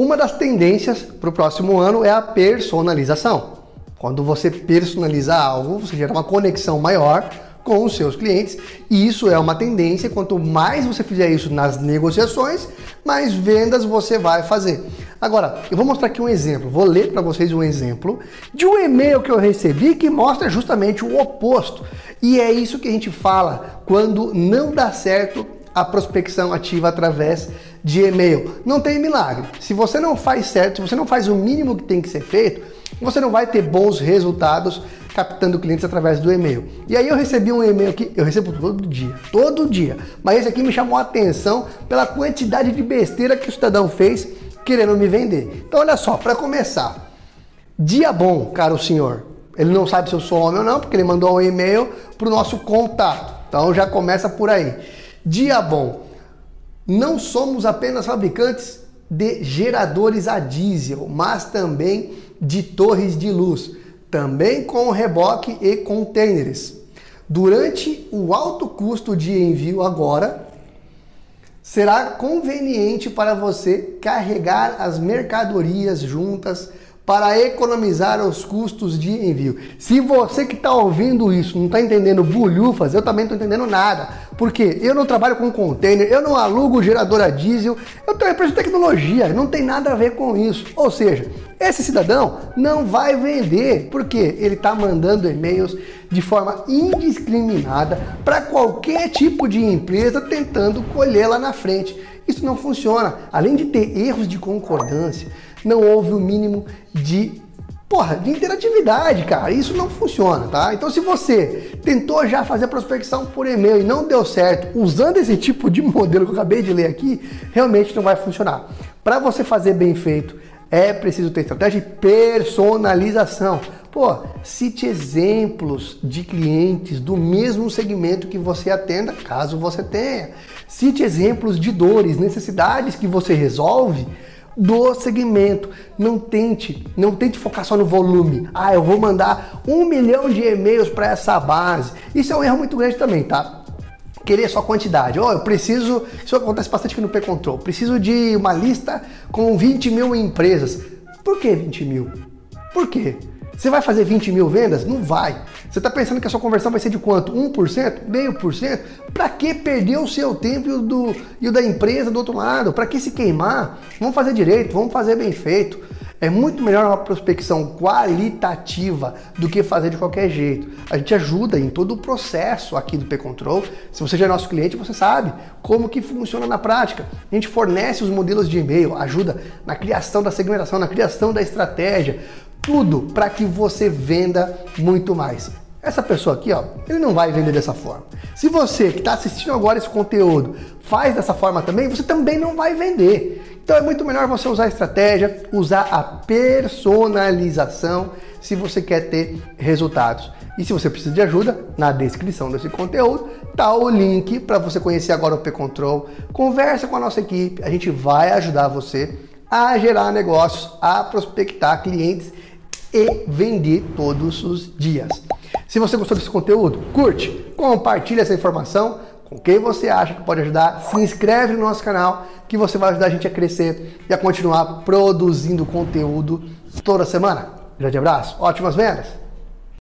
Uma das tendências para o próximo ano é a personalização. Quando você personaliza algo, você gera uma conexão maior com os seus clientes e isso é uma tendência. Quanto mais você fizer isso nas negociações, mais vendas você vai fazer. Agora, eu vou mostrar aqui um exemplo, vou ler para vocês um exemplo de um e-mail que eu recebi que mostra justamente o oposto. E é isso que a gente fala quando não dá certo a prospecção ativa através de e-mail. Não tem milagre. Se você não faz certo, se você não faz o mínimo que tem que ser feito, você não vai ter bons resultados captando clientes através do e-mail. E aí eu recebi um e-mail que eu recebo todo dia, todo dia. Mas esse aqui me chamou a atenção pela quantidade de besteira que o cidadão fez querendo me vender. Então olha só, para começar, dia bom, caro senhor. Ele não sabe se eu sou homem ou não, porque ele mandou um e-mail para o nosso contato. Então já começa por aí. Dia bom. Não somos apenas fabricantes de geradores a diesel, mas também de torres de luz, também com reboque e containers. Durante o alto custo de envio agora, será conveniente para você carregar as mercadorias juntas para economizar os custos de envio. Se você que está ouvindo isso não está entendendo bulhufas, eu também não estou entendendo nada. Porque eu não trabalho com container, eu não alugo gerador a diesel, eu tenho empresa de tecnologia, não tem nada a ver com isso. Ou seja, esse cidadão não vai vender porque ele está mandando e-mails de forma indiscriminada para qualquer tipo de empresa tentando colher lá na frente. Isso não funciona. Além de ter erros de concordância, não houve o mínimo de porra, de interatividade, cara. Isso não funciona, tá? Então, se você tentou já fazer a prospecção por e-mail e não deu certo, usando esse tipo de modelo que eu acabei de ler aqui, realmente não vai funcionar. Para você fazer bem feito, é preciso ter estratégia de personalização. Pô, cite exemplos de clientes do mesmo segmento que você atenda, caso você tenha. Cite exemplos de dores, necessidades que você resolve do segmento. Não tente, não tente focar só no volume. Ah, eu vou mandar um milhão de e-mails para essa base. Isso é um erro muito grande também, tá? Querer só quantidade. Oh, eu preciso. Isso acontece bastante aqui no P-Control. Preciso de uma lista com 20 mil empresas. Por que 20 mil? Por quê? Você vai fazer 20 mil vendas? Não vai. Você está pensando que a sua conversão vai ser de quanto? 1%? Meio por cento? Para que perder o seu tempo e o, do, e o da empresa do outro lado? Para que se queimar? Vamos fazer direito, vamos fazer bem feito. É muito melhor uma prospecção qualitativa do que fazer de qualquer jeito. A gente ajuda em todo o processo aqui do P-Control. Se você já é nosso cliente, você sabe como que funciona na prática. A gente fornece os modelos de e-mail, ajuda na criação da segmentação, na criação da estratégia, tudo para que você venda muito mais. Essa pessoa aqui, ó, ele não vai vender dessa forma. Se você que está assistindo agora esse conteúdo faz dessa forma também, você também não vai vender. Então é muito melhor você usar a estratégia, usar a personalização se você quer ter resultados. E se você precisa de ajuda, na descrição desse conteúdo tá o link para você conhecer agora o P-Control. Conversa com a nossa equipe, a gente vai ajudar você a gerar negócios, a prospectar clientes e vender todos os dias. Se você gostou desse conteúdo, curte, compartilha essa informação com quem você acha que pode ajudar, se inscreve no nosso canal que você vai ajudar a gente a crescer e a continuar produzindo conteúdo toda semana. Grande abraço, ótimas vendas!